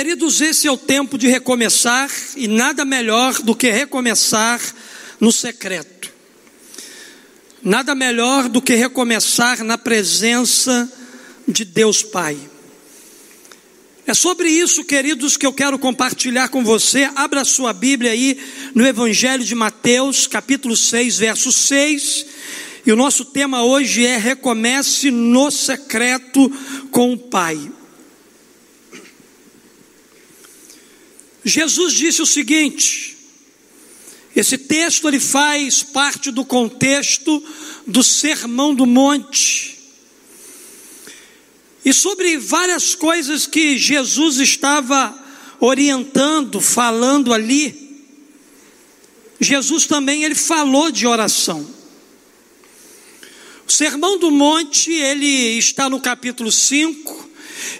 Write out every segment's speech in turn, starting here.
Queridos, esse é o tempo de recomeçar e nada melhor do que recomeçar no secreto. Nada melhor do que recomeçar na presença de Deus Pai. É sobre isso, queridos, que eu quero compartilhar com você. Abra sua Bíblia aí no Evangelho de Mateus, capítulo 6, verso 6. E o nosso tema hoje é Recomece no secreto com o Pai. Jesus disse o seguinte: esse texto ele faz parte do contexto do Sermão do Monte. E sobre várias coisas que Jesus estava orientando, falando ali, Jesus também ele falou de oração. O Sermão do Monte, ele está no capítulo 5,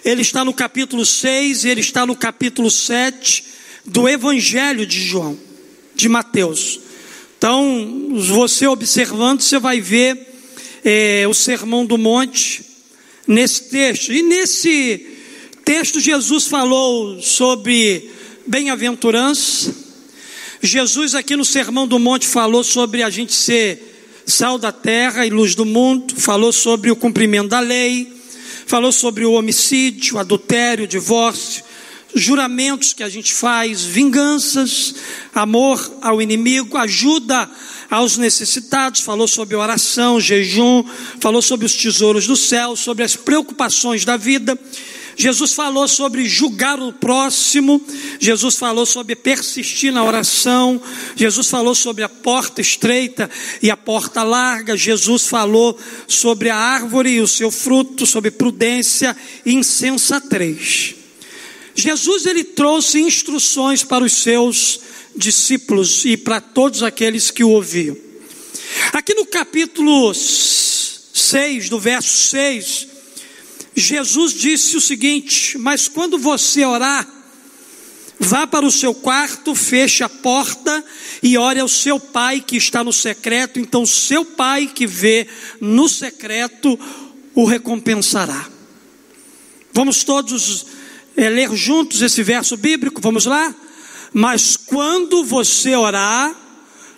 ele está no capítulo 6, ele está no capítulo 7 do Evangelho de João, de Mateus. Então, você observando, você vai ver é, o Sermão do Monte nesse texto. E nesse texto, Jesus falou sobre bem-aventurança. Jesus, aqui no Sermão do Monte, falou sobre a gente ser sal da terra e luz do mundo, falou sobre o cumprimento da lei, falou sobre o homicídio, adultério, divórcio, juramentos que a gente faz, vinganças, amor ao inimigo, ajuda aos necessitados, falou sobre oração, jejum, falou sobre os tesouros do céu, sobre as preocupações da vida. Jesus falou sobre julgar o próximo, Jesus falou sobre persistir na oração, Jesus falou sobre a porta estreita e a porta larga, Jesus falou sobre a árvore e o seu fruto, sobre prudência e insensatez. Jesus ele trouxe instruções para os seus discípulos e para todos aqueles que o ouviam. Aqui no capítulo 6, do verso 6, Jesus disse o seguinte: Mas quando você orar, vá para o seu quarto, feche a porta e ore ao seu pai que está no secreto, então seu pai que vê no secreto o recompensará. Vamos todos é, ler juntos esse verso bíblico, vamos lá? Mas quando você orar,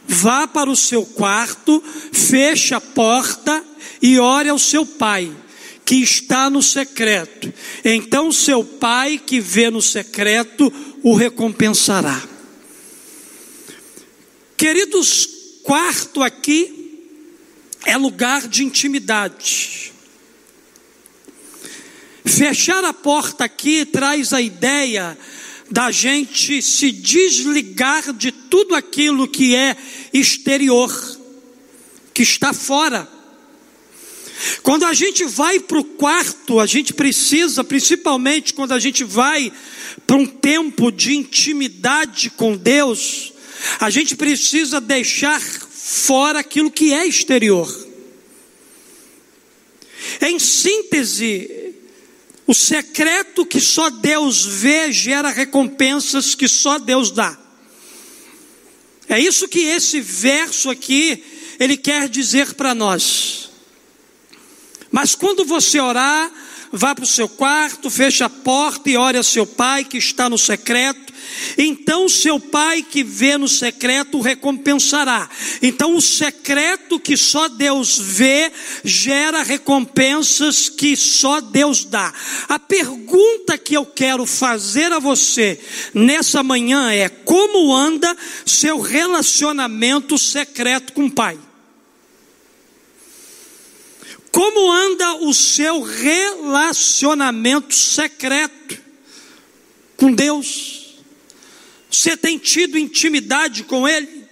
vá para o seu quarto, feche a porta e ore ao seu pai, que está no secreto. Então seu pai que vê no secreto o recompensará. Queridos, quarto aqui é lugar de intimidade. Fechar a porta aqui traz a ideia da gente se desligar de tudo aquilo que é exterior, que está fora. Quando a gente vai para o quarto, a gente precisa, principalmente quando a gente vai para um tempo de intimidade com Deus, a gente precisa deixar fora aquilo que é exterior. Em síntese, o secreto que só Deus vê gera recompensas que só Deus dá. É isso que esse verso aqui ele quer dizer para nós. Mas quando você orar, vá para o seu quarto, feche a porta e ore a seu pai que está no secreto então seu pai que vê no secreto o recompensará. Então o secreto que só Deus vê gera recompensas que só Deus dá. A pergunta que eu quero fazer a você nessa manhã é: como anda seu relacionamento secreto com o pai? Como anda o seu relacionamento secreto com Deus? Você tem tido intimidade com Ele?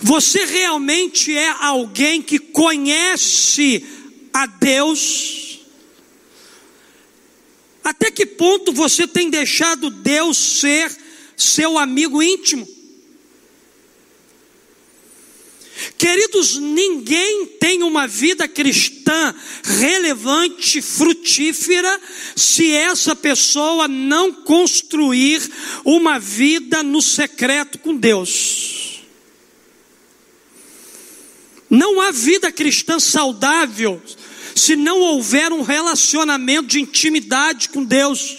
Você realmente é alguém que conhece a Deus? Até que ponto você tem deixado Deus ser seu amigo íntimo? Queridos, ninguém tem uma vida cristã relevante, frutífera, se essa pessoa não construir uma vida no secreto com Deus. Não há vida cristã saudável se não houver um relacionamento de intimidade com Deus.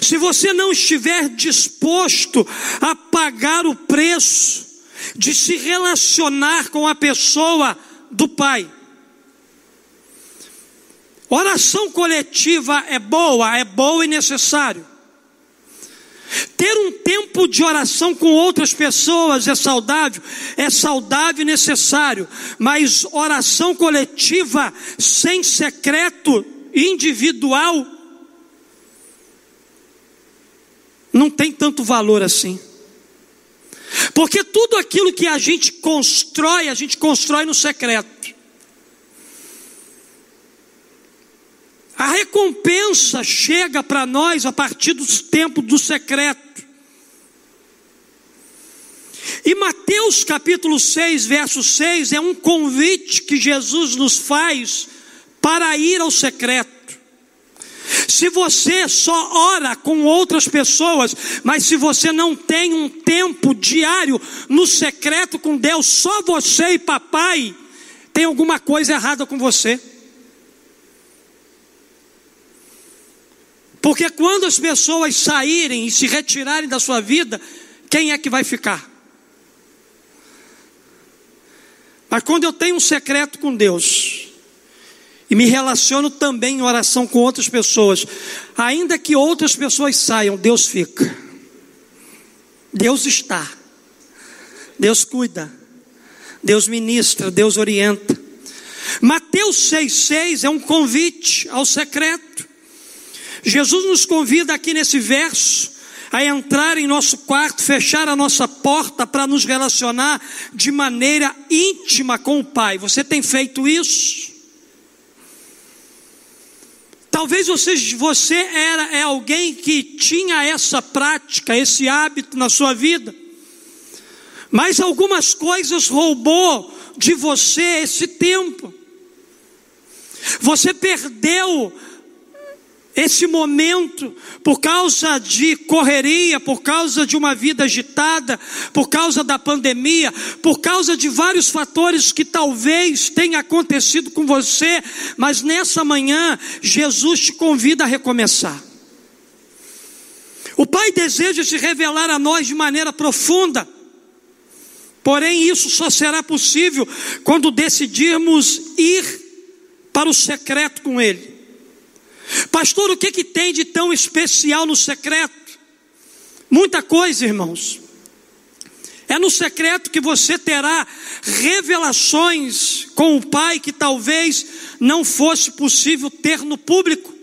se você não estiver disposto a pagar o preço de se relacionar com a pessoa do Pai. Oração coletiva é boa, é boa e necessário. Ter um tempo de oração com outras pessoas é saudável, é saudável e necessário, mas oração coletiva sem secreto individual não tem tanto valor assim. Porque tudo aquilo que a gente constrói, a gente constrói no secreto. A recompensa chega para nós a partir do tempo do secreto. E Mateus capítulo 6, verso 6 é um convite que Jesus nos faz para ir ao secreto. Se você só ora com outras pessoas, mas se você não tem um tempo diário no secreto com Deus, só você e papai, tem alguma coisa errada com você. Porque quando as pessoas saírem e se retirarem da sua vida, quem é que vai ficar? Mas quando eu tenho um secreto com Deus, e me relaciono também em oração com outras pessoas, ainda que outras pessoas saiam, Deus fica, Deus está, Deus cuida, Deus ministra, Deus orienta. Mateus 6,6 é um convite ao secreto. Jesus nos convida aqui nesse verso a entrar em nosso quarto, fechar a nossa porta para nos relacionar de maneira íntima com o Pai. Você tem feito isso? Talvez você, você era é alguém que tinha essa prática, esse hábito na sua vida, mas algumas coisas roubou de você esse tempo. Você perdeu esse momento, por causa de correria, por causa de uma vida agitada, por causa da pandemia, por causa de vários fatores que talvez tenha acontecido com você, mas nessa manhã Jesus te convida a recomeçar. O Pai deseja se revelar a nós de maneira profunda. Porém, isso só será possível quando decidirmos ir para o secreto com Ele. Pastor, o que, que tem de tão especial no secreto? Muita coisa, irmãos. É no secreto que você terá revelações com o Pai que talvez não fosse possível ter no público.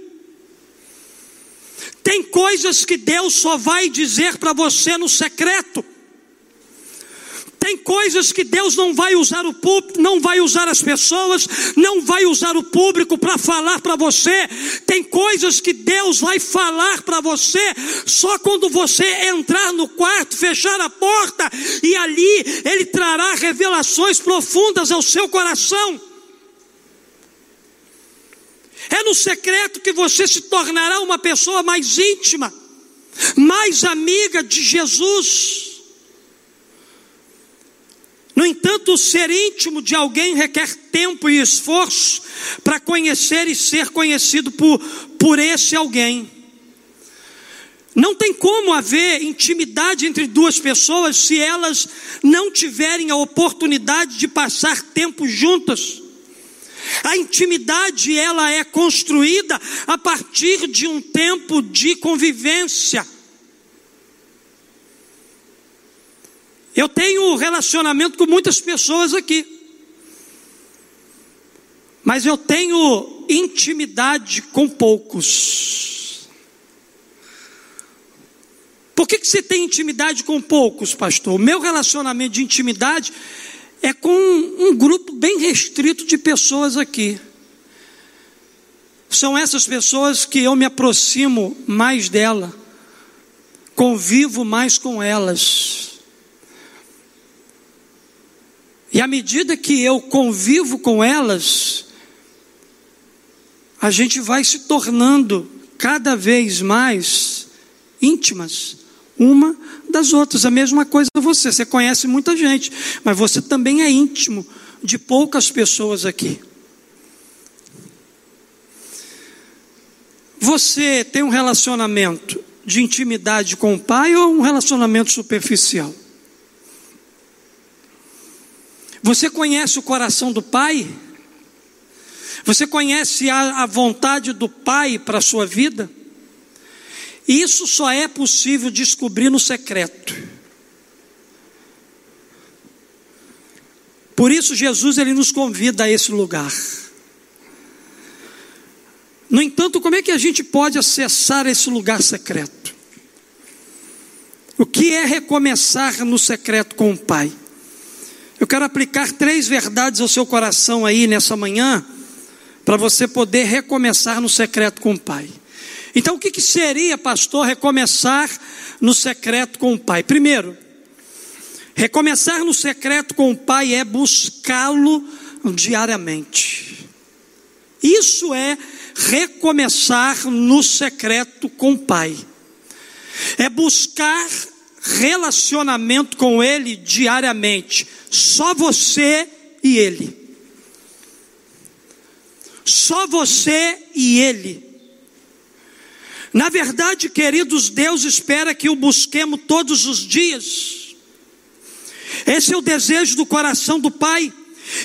Tem coisas que Deus só vai dizer para você no secreto. Tem coisas que Deus não vai usar o público, não vai usar as pessoas, não vai usar o público para falar para você. Tem coisas que Deus vai falar para você só quando você entrar no quarto, fechar a porta e ali ele trará revelações profundas ao seu coração. É no secreto que você se tornará uma pessoa mais íntima, mais amiga de Jesus. No entanto, ser íntimo de alguém requer tempo e esforço para conhecer e ser conhecido por, por esse alguém. Não tem como haver intimidade entre duas pessoas se elas não tiverem a oportunidade de passar tempo juntas. A intimidade ela é construída a partir de um tempo de convivência. Eu tenho relacionamento com muitas pessoas aqui. Mas eu tenho intimidade com poucos. Por que, que você tem intimidade com poucos, pastor? O meu relacionamento de intimidade é com um grupo bem restrito de pessoas aqui. São essas pessoas que eu me aproximo mais dela, convivo mais com elas. E à medida que eu convivo com elas, a gente vai se tornando cada vez mais íntimas uma das outras. A mesma coisa você, você conhece muita gente, mas você também é íntimo de poucas pessoas aqui. Você tem um relacionamento de intimidade com o pai ou um relacionamento superficial? Você conhece o coração do pai? Você conhece a, a vontade do pai para a sua vida? Isso só é possível descobrir no secreto. Por isso Jesus ele nos convida a esse lugar. No entanto, como é que a gente pode acessar esse lugar secreto? O que é recomeçar no secreto com o Pai? Eu quero aplicar três verdades ao seu coração aí nessa manhã, para você poder recomeçar no secreto com o Pai. Então, o que, que seria, pastor, recomeçar no secreto com o Pai? Primeiro, recomeçar no secreto com o Pai é buscá-lo diariamente. Isso é recomeçar no secreto com o Pai. É buscar relacionamento com Ele diariamente. Só você e Ele. Só você e Ele. Na verdade, queridos, Deus espera que o busquemos todos os dias. Esse é o desejo do coração do Pai.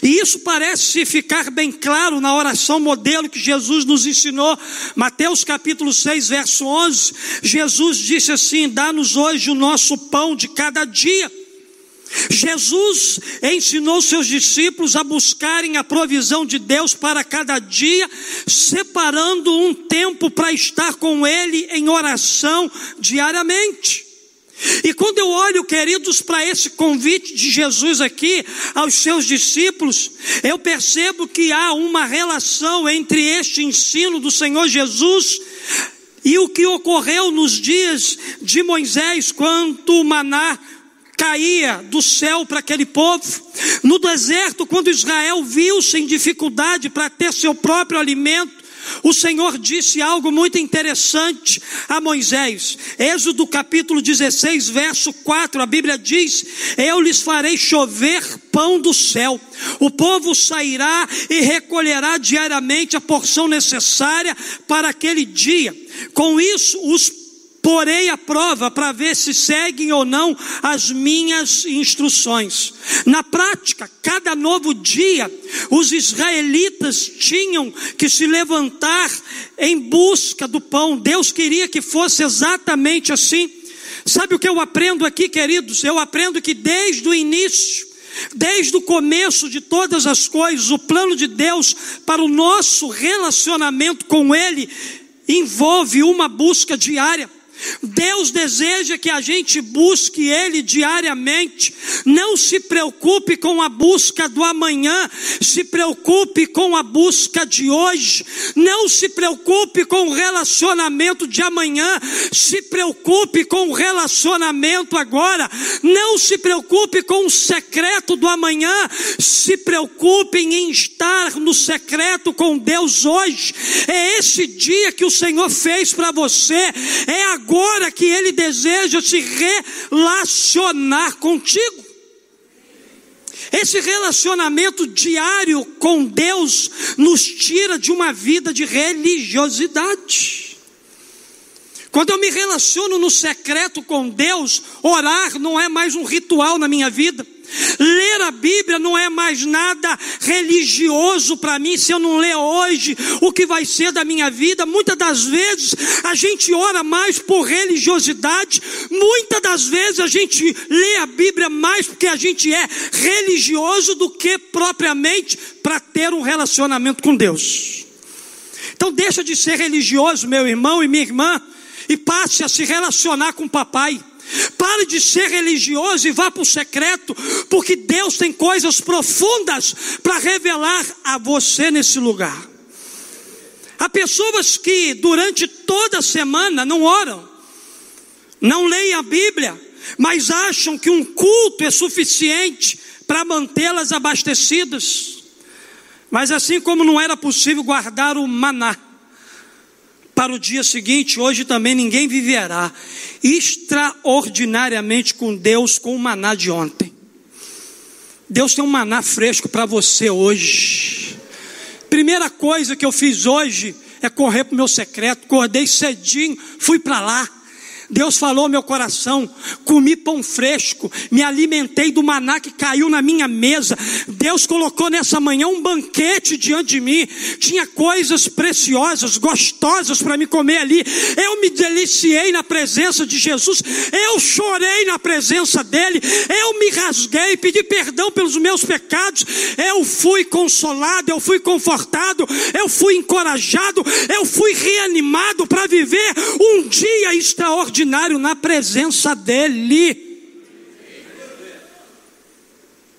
E isso parece ficar bem claro na oração modelo que Jesus nos ensinou, Mateus capítulo 6, verso 11. Jesus disse assim: Dá-nos hoje o nosso pão de cada dia. Jesus ensinou seus discípulos a buscarem a provisão de Deus para cada dia, separando um tempo para estar com Ele em oração diariamente. E quando eu olho, queridos, para esse convite de Jesus aqui aos seus discípulos, eu percebo que há uma relação entre este ensino do Senhor Jesus e o que ocorreu nos dias de Moisés, quando o maná caía do céu para aquele povo. No deserto, quando Israel viu-se em dificuldade para ter seu próprio alimento, o Senhor disse algo muito interessante a Moisés. Êxodo capítulo 16, verso 4, a Bíblia diz: Eu lhes farei chover pão do céu. O povo sairá e recolherá diariamente a porção necessária para aquele dia. Com isso, os porei a prova para ver se seguem ou não as minhas instruções. Na prática, cada novo dia, os israelitas tinham que se levantar em busca do pão. Deus queria que fosse exatamente assim. Sabe o que eu aprendo aqui, queridos? Eu aprendo que desde o início, Desde o começo de todas as coisas, o plano de Deus para o nosso relacionamento com Ele envolve uma busca diária. Deus deseja que a gente busque Ele diariamente. Não se preocupe com a busca do amanhã, se preocupe com a busca de hoje. Não se preocupe com o relacionamento de amanhã, se preocupe com o relacionamento agora. Não se preocupe com o secreto do amanhã, se preocupe em estar no secreto com Deus hoje. É esse dia que o Senhor fez para você, é agora agora que Ele deseja se relacionar contigo. Esse relacionamento diário com Deus nos tira de uma vida de religiosidade. Quando eu me relaciono no secreto com Deus, orar não é mais um ritual na minha vida. Ler a Bíblia não é mais nada religioso para mim. Se eu não ler hoje, o que vai ser da minha vida? Muitas das vezes a gente ora mais por religiosidade, muitas das vezes a gente lê a Bíblia mais porque a gente é religioso do que propriamente para ter um relacionamento com Deus. Então deixa de ser religioso, meu irmão e minha irmã, e passe a se relacionar com o papai. Pare de ser religioso e vá para o secreto, porque Deus tem coisas profundas para revelar a você nesse lugar. Há pessoas que durante toda a semana não oram, não leem a Bíblia, mas acham que um culto é suficiente para mantê-las abastecidas. Mas assim como não era possível guardar o maná, para o dia seguinte, hoje também ninguém viverá extraordinariamente com Deus com o maná de ontem. Deus tem um maná fresco para você hoje. Primeira coisa que eu fiz hoje é correr para o meu secreto. Acordei cedinho, fui para lá. Deus falou ao meu coração, comi pão fresco, me alimentei do maná que caiu na minha mesa. Deus colocou nessa manhã um banquete diante de mim. Tinha coisas preciosas, gostosas para me comer ali. Eu me deliciei na presença de Jesus. Eu chorei na presença dele. Eu me rasguei, pedi perdão pelos meus pecados. Eu fui consolado, eu fui confortado, eu fui encorajado, eu fui reanimado para viver um dia extraordinário extraordinário na presença dEle.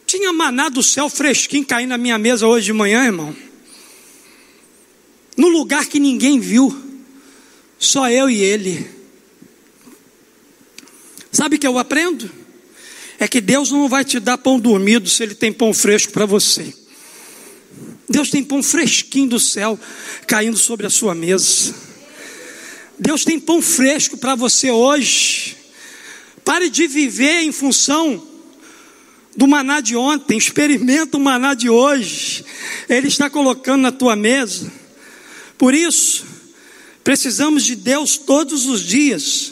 Tinha maná do céu fresquinho caindo na minha mesa hoje de manhã, irmão. No lugar que ninguém viu, só eu e ele. Sabe o que eu aprendo? É que Deus não vai te dar pão dormido se Ele tem pão fresco para você. Deus tem pão fresquinho do céu caindo sobre a sua mesa. Deus tem pão fresco para você hoje. Pare de viver em função do maná de ontem, experimenta o maná de hoje. Ele está colocando na tua mesa. Por isso, precisamos de Deus todos os dias.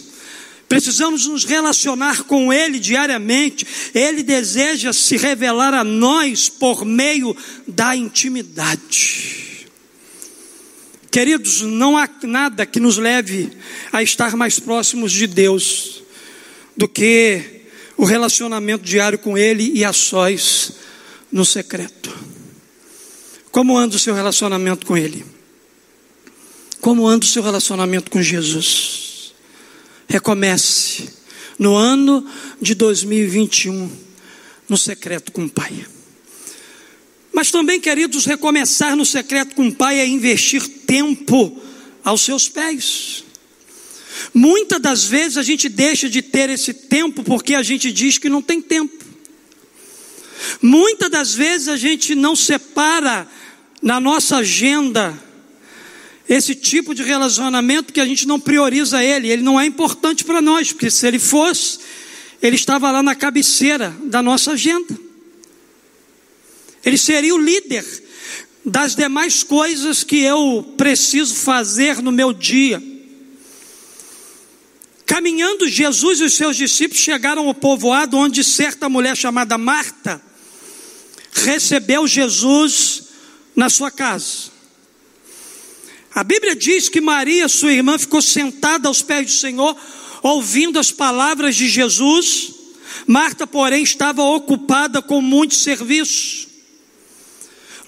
Precisamos nos relacionar com Ele diariamente. Ele deseja se revelar a nós por meio da intimidade. Queridos, não há nada que nos leve a estar mais próximos de Deus do que o relacionamento diário com Ele e a sós no secreto. Como anda o seu relacionamento com Ele? Como anda o seu relacionamento com Jesus? Recomece no ano de 2021 no secreto com o Pai. Mas também, queridos, recomeçar no secreto com o Pai é investir tempo aos seus pés. Muitas das vezes a gente deixa de ter esse tempo porque a gente diz que não tem tempo. Muitas das vezes a gente não separa na nossa agenda esse tipo de relacionamento que a gente não prioriza ele, ele não é importante para nós, porque se ele fosse, ele estava lá na cabeceira da nossa agenda. Ele seria o líder das demais coisas que eu preciso fazer no meu dia. Caminhando, Jesus e os seus discípulos chegaram ao povoado onde certa mulher chamada Marta recebeu Jesus na sua casa. A Bíblia diz que Maria, sua irmã, ficou sentada aos pés do Senhor, ouvindo as palavras de Jesus. Marta, porém, estava ocupada com muitos serviços.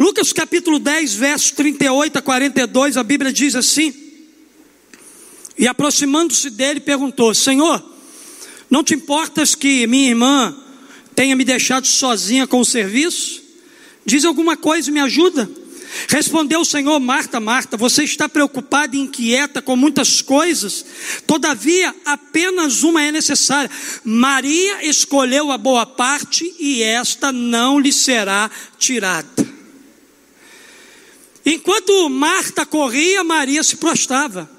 Lucas capítulo 10, versos 38 a 42, a Bíblia diz assim: E aproximando-se dele, perguntou: Senhor, não te importas que minha irmã tenha me deixado sozinha com o serviço? Diz alguma coisa e me ajuda. Respondeu o Senhor, Marta, Marta, você está preocupada e inquieta com muitas coisas, todavia apenas uma é necessária. Maria escolheu a boa parte e esta não lhe será tirada. Enquanto Marta corria, Maria se prostrava.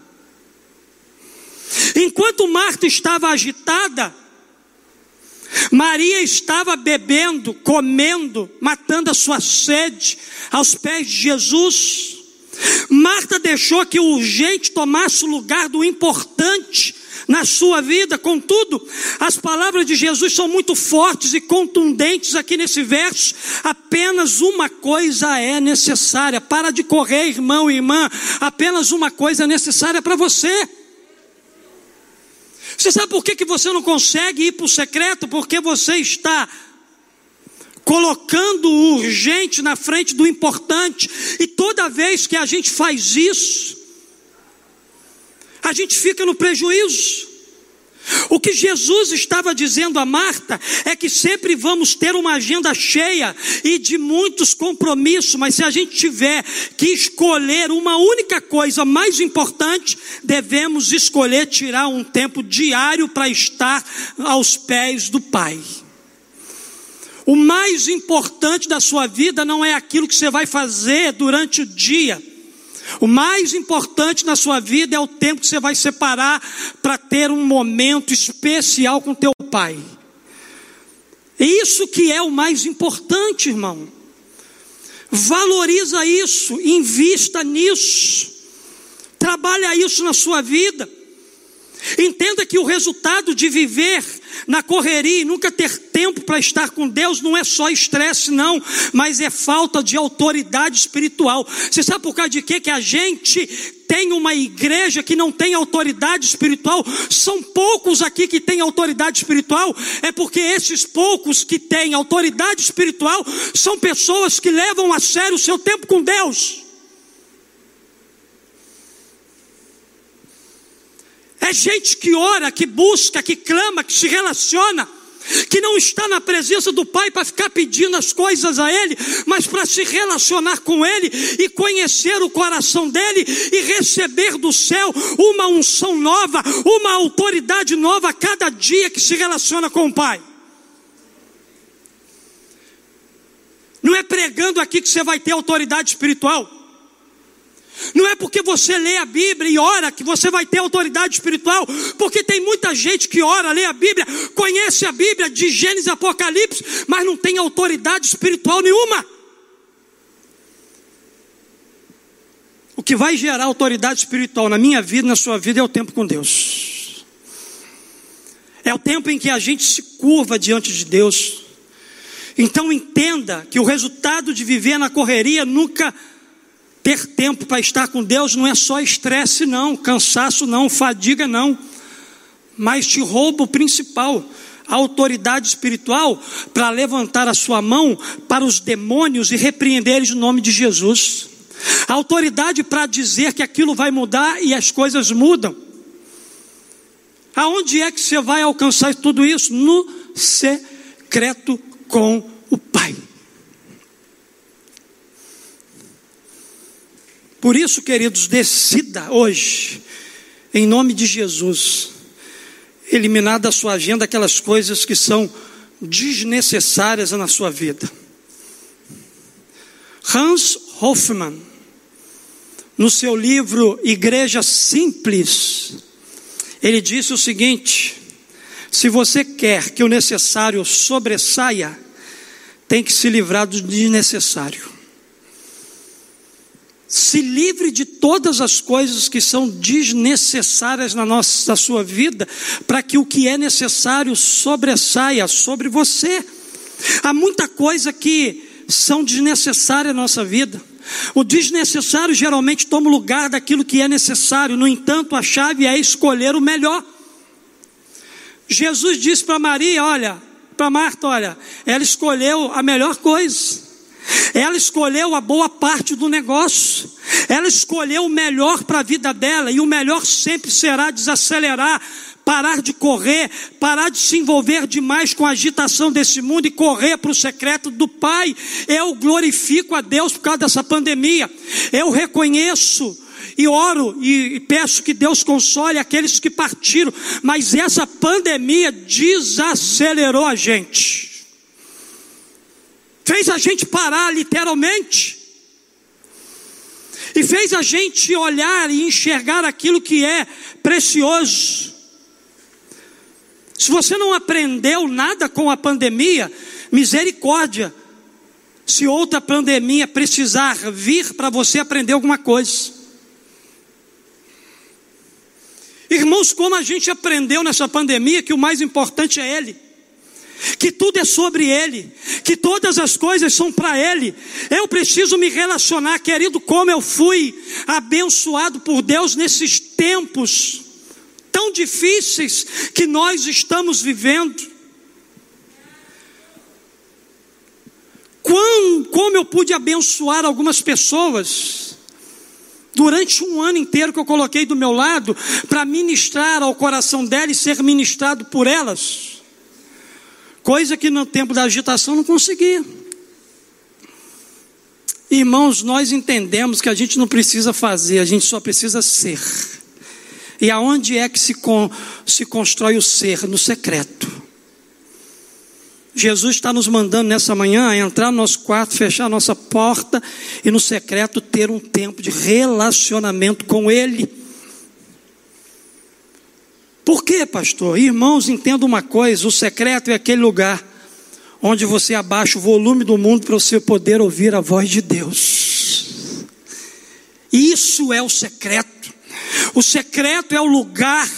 Enquanto Marta estava agitada, Maria estava bebendo, comendo, matando a sua sede aos pés de Jesus. Marta deixou que o urgente tomasse o lugar do importante na sua vida. Contudo, as palavras de Jesus são muito fortes e contundentes aqui nesse verso. Apenas uma coisa é necessária. Para de correr, irmão e irmã. Apenas uma coisa é necessária para você. Você sabe por que, que você não consegue ir para o secreto? Porque você está colocando o urgente na frente do importante. E toda vez que a gente faz isso, a gente fica no prejuízo. O que Jesus estava dizendo a Marta é que sempre vamos ter uma agenda cheia e de muitos compromissos, mas se a gente tiver que escolher uma única coisa mais importante, devemos escolher tirar um tempo diário para estar aos pés do Pai. O mais importante da sua vida não é aquilo que você vai fazer durante o dia o mais importante na sua vida é o tempo que você vai separar para ter um momento especial com teu pai. Isso que é o mais importante, irmão. Valoriza isso, invista nisso. Trabalha isso na sua vida. Entenda que o resultado de viver na correria e nunca ter tempo para estar com Deus não é só estresse, não, mas é falta de autoridade espiritual. Você sabe por causa de quê? Que a gente tem uma igreja que não tem autoridade espiritual, são poucos aqui que têm autoridade espiritual, é porque esses poucos que têm autoridade espiritual são pessoas que levam a sério o seu tempo com Deus. É gente que ora, que busca, que clama, que se relaciona, que não está na presença do Pai para ficar pedindo as coisas a Ele, mas para se relacionar com Ele e conhecer o coração dele e receber do céu uma unção nova, uma autoridade nova a cada dia que se relaciona com o Pai. Não é pregando aqui que você vai ter autoridade espiritual. Não é porque você lê a Bíblia e ora que você vai ter autoridade espiritual, porque tem muita gente que ora, lê a Bíblia, conhece a Bíblia de Gênesis Apocalipse, mas não tem autoridade espiritual nenhuma. O que vai gerar autoridade espiritual na minha vida, na sua vida, é o tempo com Deus. É o tempo em que a gente se curva diante de Deus. Então entenda que o resultado de viver na correria nunca ter tempo para estar com Deus não é só estresse, não, cansaço, não, fadiga, não, mas te rouba o principal, a autoridade espiritual para levantar a sua mão para os demônios e repreender eles no nome de Jesus. A autoridade para dizer que aquilo vai mudar e as coisas mudam. Aonde é que você vai alcançar tudo isso? No secreto com o Pai. Por isso, queridos, decida hoje, em nome de Jesus, eliminar da sua agenda aquelas coisas que são desnecessárias na sua vida. Hans Hoffmann, no seu livro Igreja Simples, ele disse o seguinte: se você quer que o necessário sobressaia, tem que se livrar do desnecessário se livre de todas as coisas que são desnecessárias na, nossa, na sua vida, para que o que é necessário sobressaia sobre você. Há muita coisa que são desnecessárias na nossa vida. O desnecessário geralmente toma o lugar daquilo que é necessário, no entanto, a chave é escolher o melhor. Jesus disse para Maria: Olha, para Marta, olha, ela escolheu a melhor coisa. Ela escolheu a boa parte do negócio. Ela escolheu o melhor para a vida dela. E o melhor sempre será desacelerar, parar de correr, parar de se envolver demais com a agitação desse mundo e correr para o secreto do Pai. Eu glorifico a Deus por causa dessa pandemia. Eu reconheço e oro e peço que Deus console aqueles que partiram, mas essa pandemia desacelerou a gente fez a gente parar literalmente, e fez a gente olhar e enxergar aquilo que é precioso. Se você não aprendeu nada com a pandemia, misericórdia. Se outra pandemia precisar vir para você aprender alguma coisa. Irmãos, como a gente aprendeu nessa pandemia que o mais importante é Ele que tudo é sobre Ele, que todas as coisas são para Ele. Eu preciso me relacionar, querido, como eu fui abençoado por Deus nesses tempos tão difíceis que nós estamos vivendo. Quão, como eu pude abençoar algumas pessoas durante um ano inteiro que eu coloquei do meu lado para ministrar ao coração dela e ser ministrado por elas. Coisa que no tempo da agitação não conseguia. Irmãos, nós entendemos que a gente não precisa fazer, a gente só precisa ser. E aonde é que se, con se constrói o ser? No secreto. Jesus está nos mandando nessa manhã a entrar no nosso quarto, fechar a nossa porta e no secreto ter um tempo de relacionamento com Ele. Por quê, pastor? Irmãos, entenda uma coisa: o secreto é aquele lugar onde você abaixa o volume do mundo para você poder ouvir a voz de Deus. Isso é o secreto. O secreto é o lugar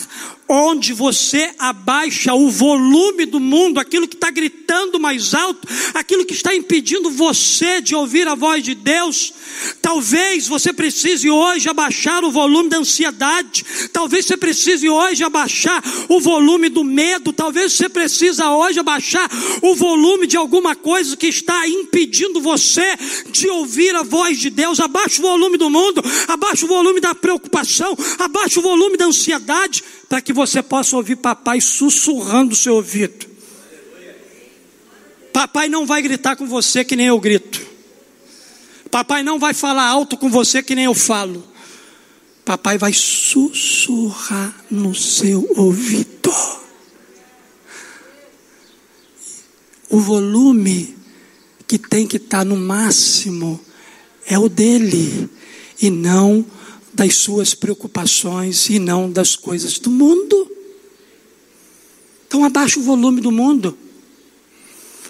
onde você abaixa o volume do mundo, aquilo que está gritando mais alto, aquilo que está impedindo você de ouvir a voz de Deus. Talvez você precise hoje abaixar o volume da ansiedade, talvez você precise hoje abaixar o volume do medo, talvez você precisa hoje abaixar o volume de alguma coisa que está impedindo você de ouvir a voz de Deus. Abaixa o volume do mundo, abaixa o volume da preocupação, abaixa o volume da ansiedade para que você possa ouvir papai sussurrando o seu ouvido. Papai não vai gritar com você que nem eu grito. Papai não vai falar alto com você que nem eu falo. Papai vai sussurrar no seu ouvido. O volume que tem que estar no máximo é o dele e não das suas preocupações e não das coisas do mundo. Então abaixa o volume do mundo,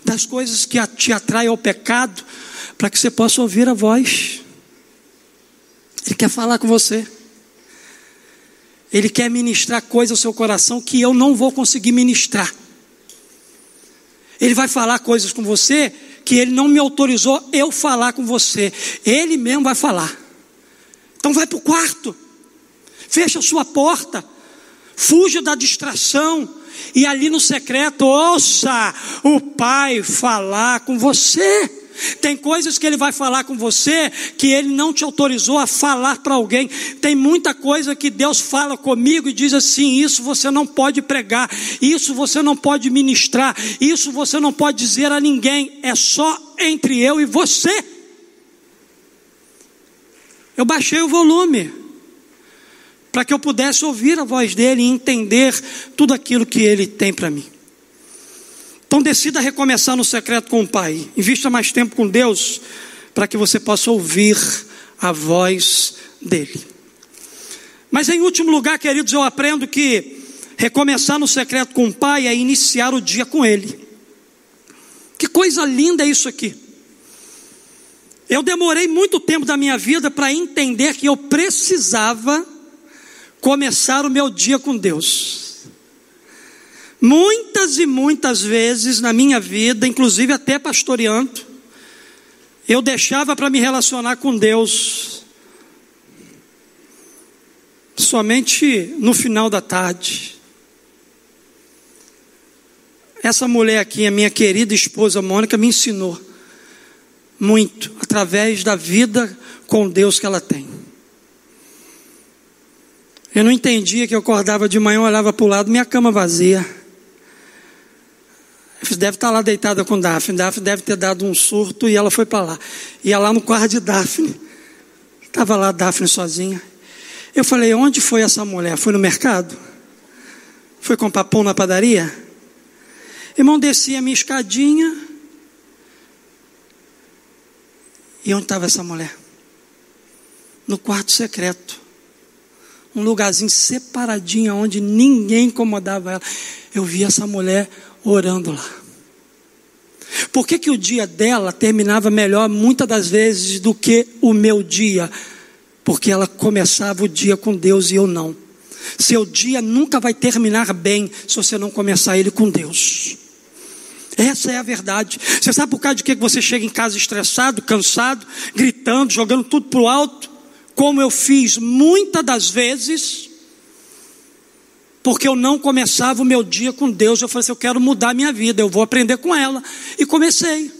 das coisas que te atraem ao pecado, para que você possa ouvir a voz. Ele quer falar com você. Ele quer ministrar coisas ao seu coração que eu não vou conseguir ministrar. Ele vai falar coisas com você que ele não me autorizou eu falar com você. Ele mesmo vai falar. Então vai para o quarto, fecha a sua porta, fuja da distração, e ali no secreto ouça o Pai falar com você. Tem coisas que ele vai falar com você que ele não te autorizou a falar para alguém. Tem muita coisa que Deus fala comigo e diz assim: isso você não pode pregar, isso você não pode ministrar, isso você não pode dizer a ninguém. É só entre eu e você. Eu baixei o volume para que eu pudesse ouvir a voz dele e entender tudo aquilo que ele tem para mim. Então decida recomeçar no secreto com o Pai. Invista mais tempo com Deus para que você possa ouvir a voz dele. Mas em último lugar, queridos, eu aprendo que recomeçar no secreto com o Pai é iniciar o dia com ele. Que coisa linda é isso aqui. Eu demorei muito tempo da minha vida para entender que eu precisava começar o meu dia com Deus. Muitas e muitas vezes na minha vida, inclusive até pastoreando, eu deixava para me relacionar com Deus somente no final da tarde. Essa mulher aqui, a minha querida esposa Mônica, me ensinou muito através da vida com Deus que ela tem. Eu não entendia que eu acordava de manhã, olhava para o lado, minha cama vazia. Deve estar lá deitada com Daphne. Daphne deve ter dado um surto e ela foi para lá. Ia lá no quarto de Daphne. Estava lá Daphne sozinha. Eu falei: onde foi essa mulher? Foi no mercado? Foi comprar pão na padaria? Irmão, descia a minha escadinha. E onde estava essa mulher? No quarto secreto. Um lugarzinho separadinho onde ninguém incomodava ela. Eu vi essa mulher orando lá. Por que, que o dia dela terminava melhor muitas das vezes do que o meu dia? Porque ela começava o dia com Deus e eu não. Seu dia nunca vai terminar bem se você não começar ele com Deus. Essa é a verdade. Você sabe por causa de que você chega em casa estressado, cansado, gritando, jogando tudo para o alto? Como eu fiz muitas das vezes, porque eu não começava o meu dia com Deus. Eu falei assim: eu quero mudar a minha vida, eu vou aprender com ela. E comecei.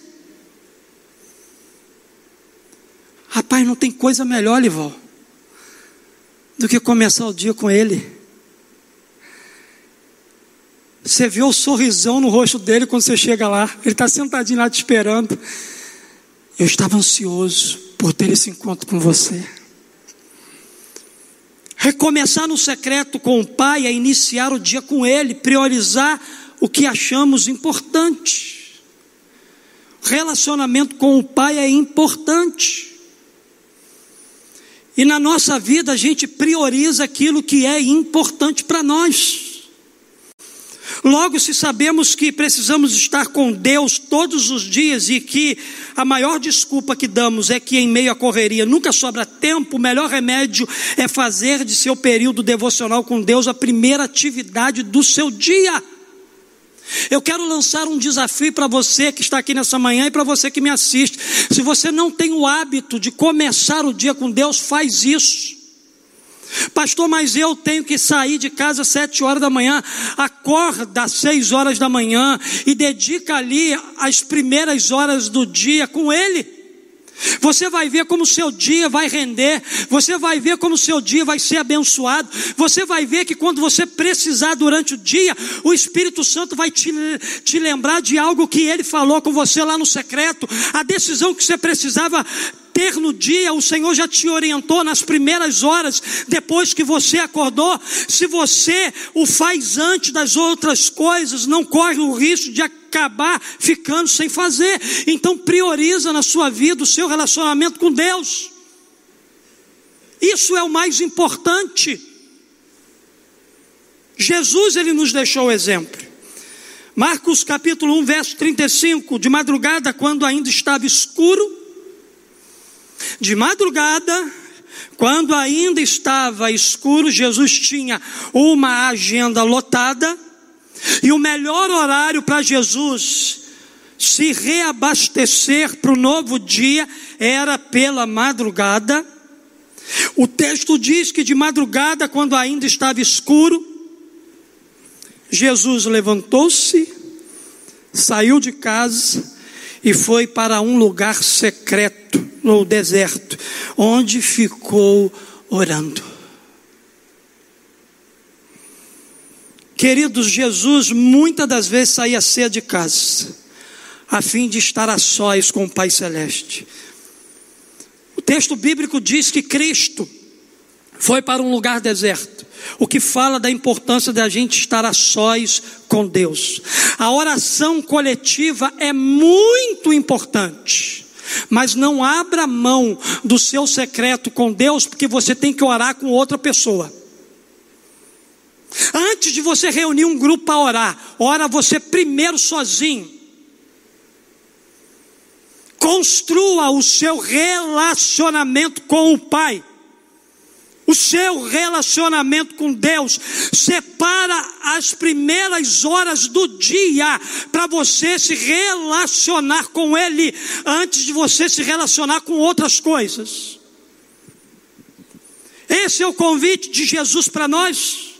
Rapaz, não tem coisa melhor, Lival, do que começar o dia com Ele. Você vê o sorrisão no rosto dele quando você chega lá. Ele está sentadinho lá te esperando. Eu estava ansioso por ter esse encontro com você. Recomeçar no secreto com o Pai é iniciar o dia com Ele, priorizar o que achamos importante. Relacionamento com o Pai é importante. E na nossa vida a gente prioriza aquilo que é importante para nós. Logo, se sabemos que precisamos estar com Deus todos os dias e que a maior desculpa que damos é que em meio à correria nunca sobra tempo, o melhor remédio é fazer de seu período devocional com Deus a primeira atividade do seu dia. Eu quero lançar um desafio para você que está aqui nessa manhã e para você que me assiste. Se você não tem o hábito de começar o dia com Deus, faz isso. Pastor, mas eu tenho que sair de casa às sete horas da manhã, acorda às seis horas da manhã e dedica ali as primeiras horas do dia com Ele. Você vai ver como o seu dia vai render, você vai ver como o seu dia vai ser abençoado, você vai ver que quando você precisar durante o dia, o Espírito Santo vai te, te lembrar de algo que ele falou com você lá no secreto, a decisão que você precisava ter no dia, o Senhor já te orientou nas primeiras horas, depois que você acordou. Se você o faz antes das outras coisas, não corre o risco de acabar ficando sem fazer. Então prioriza na sua vida o seu relacionamento com Deus. Isso é o mais importante. Jesus ele nos deixou o exemplo. Marcos capítulo 1, verso 35, de madrugada, quando ainda estava escuro, de madrugada, quando ainda estava escuro, Jesus tinha uma agenda lotada, e o melhor horário para Jesus se reabastecer para o novo dia era pela madrugada. O texto diz que de madrugada, quando ainda estava escuro, Jesus levantou-se, saiu de casa e foi para um lugar secreto no deserto, onde ficou orando. Queridos, Jesus muitas das vezes saía cedo de casa, a fim de estar a sós com o Pai Celeste. O texto bíblico diz que Cristo foi para um lugar deserto, o que fala da importância da gente estar a sós com Deus. A oração coletiva é muito importante. Mas não abra mão do seu secreto com Deus, porque você tem que orar com outra pessoa. Antes de você reunir um grupo para orar, ora você primeiro sozinho. Construa o seu relacionamento com o Pai o seu relacionamento com Deus. Separa as primeiras horas do dia para você se relacionar com Ele antes de você se relacionar com outras coisas. Esse é o convite de Jesus para nós.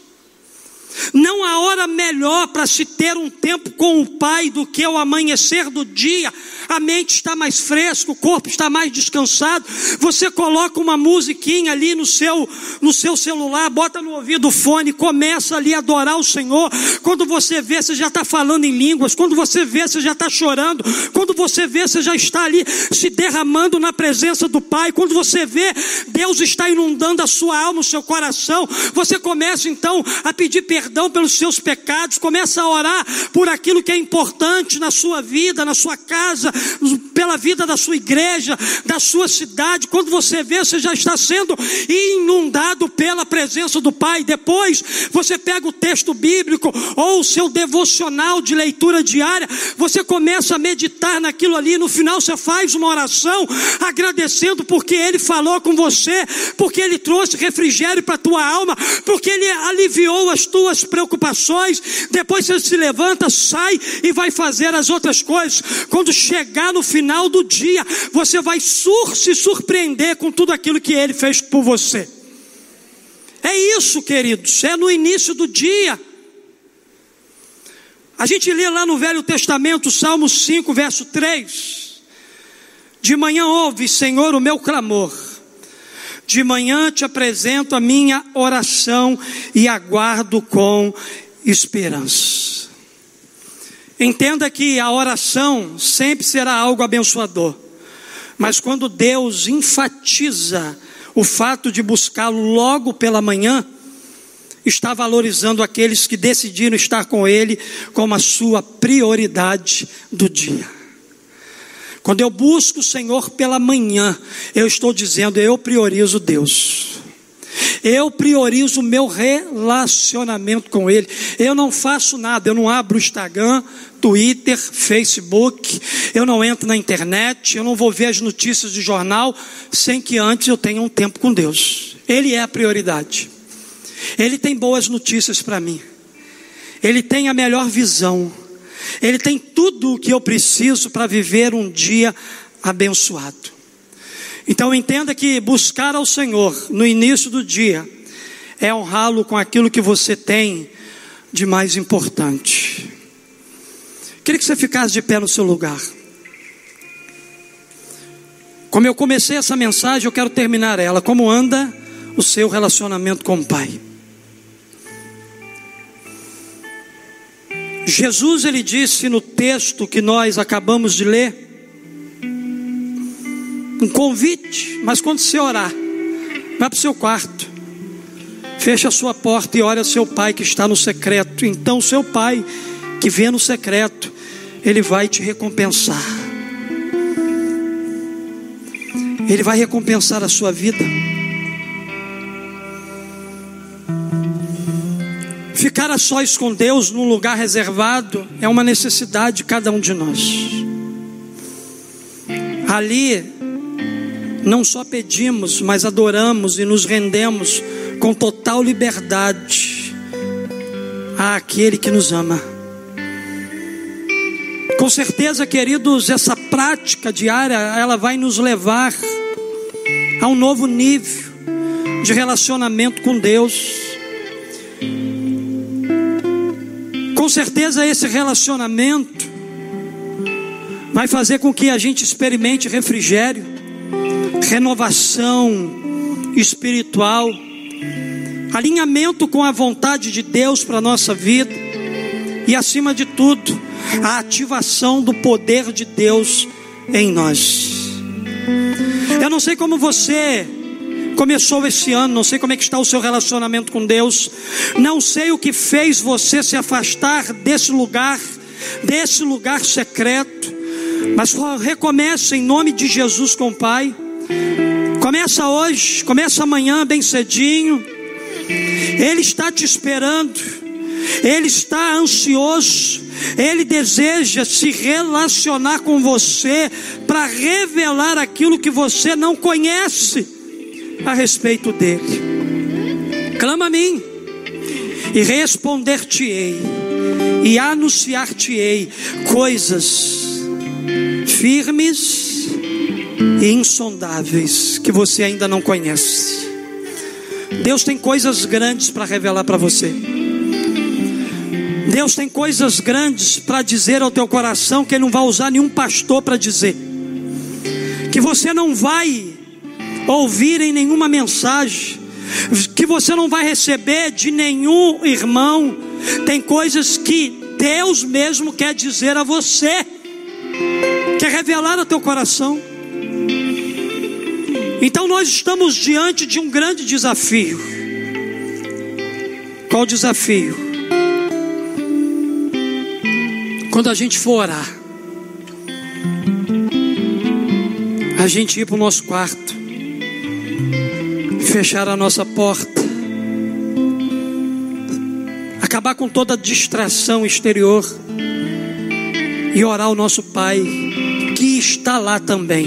Não há hora melhor para se ter um tempo com o Pai do que o amanhecer do dia. A mente está mais fresca, o corpo está mais descansado. Você coloca uma musiquinha ali no seu, no seu celular, bota no ouvido o fone, começa ali a adorar o Senhor. Quando você vê, você já está falando em línguas. Quando você vê, você já está chorando. Quando você vê, você já está ali se derramando na presença do Pai. Quando você vê, Deus está inundando a sua alma, o seu coração. Você começa então a pedir perdão perdão pelos seus pecados, começa a orar por aquilo que é importante na sua vida, na sua casa, pela vida da sua igreja, da sua cidade. Quando você vê, você já está sendo inundado pela presença do Pai. Depois, você pega o texto bíblico ou o seu devocional de leitura diária, você começa a meditar naquilo ali. No final, você faz uma oração agradecendo porque Ele falou com você, porque Ele trouxe refrigério para a tua alma, porque Ele aliviou as tuas suas preocupações, depois você se levanta, sai e vai fazer as outras coisas. Quando chegar no final do dia, você vai sur se surpreender com tudo aquilo que ele fez por você. É isso, queridos, é no início do dia. A gente lê lá no Velho Testamento, Salmo 5, verso 3. De manhã ouve, Senhor, o meu clamor de manhã te apresento a minha oração e aguardo com esperança. Entenda que a oração sempre será algo abençoador, mas quando Deus enfatiza o fato de buscá-lo logo pela manhã, está valorizando aqueles que decidiram estar com Ele como a sua prioridade do dia. Quando eu busco o Senhor pela manhã, eu estou dizendo, eu priorizo Deus. Eu priorizo o meu relacionamento com Ele. Eu não faço nada, eu não abro o Instagram, Twitter, Facebook, eu não entro na internet, eu não vou ver as notícias de jornal sem que antes eu tenha um tempo com Deus. Ele é a prioridade. Ele tem boas notícias para mim. Ele tem a melhor visão. Ele tem tudo o que eu preciso para viver um dia abençoado. Então entenda que buscar ao Senhor no início do dia é honrá-lo com aquilo que você tem de mais importante. Queria que você ficasse de pé no seu lugar. Como eu comecei essa mensagem, eu quero terminar ela. Como anda o seu relacionamento com o Pai? Jesus ele disse no texto que nós acabamos de ler, um convite, mas quando você orar, vá para o seu quarto, feche a sua porta e ore ao seu pai que está no secreto. Então, seu pai que vê no secreto, ele vai te recompensar. Ele vai recompensar a sua vida. Ficar a sós com Deus num lugar reservado é uma necessidade de cada um de nós. Ali, não só pedimos, mas adoramos e nos rendemos com total liberdade àquele que nos ama. Com certeza, queridos, essa prática diária, ela vai nos levar a um novo nível de relacionamento com Deus. Com certeza esse relacionamento vai fazer com que a gente experimente refrigério, renovação espiritual, alinhamento com a vontade de Deus para a nossa vida e, acima de tudo, a ativação do poder de Deus em nós. Eu não sei como você começou esse ano, não sei como é que está o seu relacionamento com Deus, não sei o que fez você se afastar desse lugar, desse lugar secreto, mas recomeça em nome de Jesus com o Pai. Começa hoje, começa amanhã bem cedinho. Ele está te esperando. Ele está ansioso, ele deseja se relacionar com você para revelar aquilo que você não conhece a respeito dele. Clama a mim, e responder-te-ei, e anunciar-te-ei coisas firmes e insondáveis que você ainda não conhece. Deus tem coisas grandes para revelar para você. Deus tem coisas grandes para dizer ao teu coração que Ele não vai usar nenhum pastor para dizer. Que você não vai ouvir em nenhuma mensagem, que você não vai receber de nenhum irmão. Tem coisas que Deus mesmo quer dizer a você, quer revelar ao teu coração. Então nós estamos diante de um grande desafio. Qual o desafio? Quando a gente for orar, a gente ir para o nosso quarto, fechar a nossa porta, acabar com toda distração exterior e orar ao nosso Pai, que está lá também.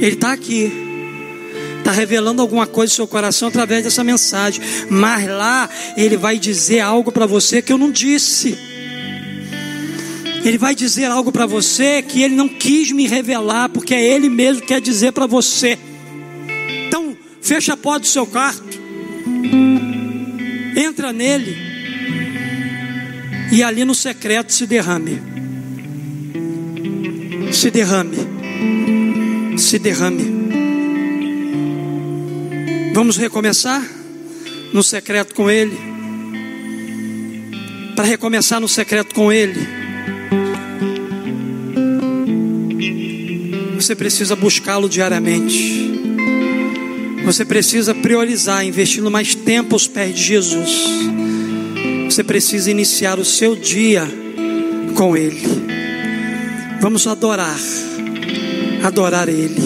Ele está aqui, está revelando alguma coisa no seu coração através dessa mensagem, mas lá ele vai dizer algo para você que eu não disse. Ele vai dizer algo para você que ele não quis me revelar, porque é ele mesmo que quer dizer para você. Fecha a porta do seu quarto. Entra nele. E ali no secreto se derrame. Se derrame. Se derrame. Vamos recomeçar no secreto com Ele. Para recomeçar no secreto com Ele, você precisa buscá-lo diariamente. Você precisa priorizar, investindo mais tempo aos pés de Jesus. Você precisa iniciar o seu dia com Ele. Vamos adorar, adorar Ele.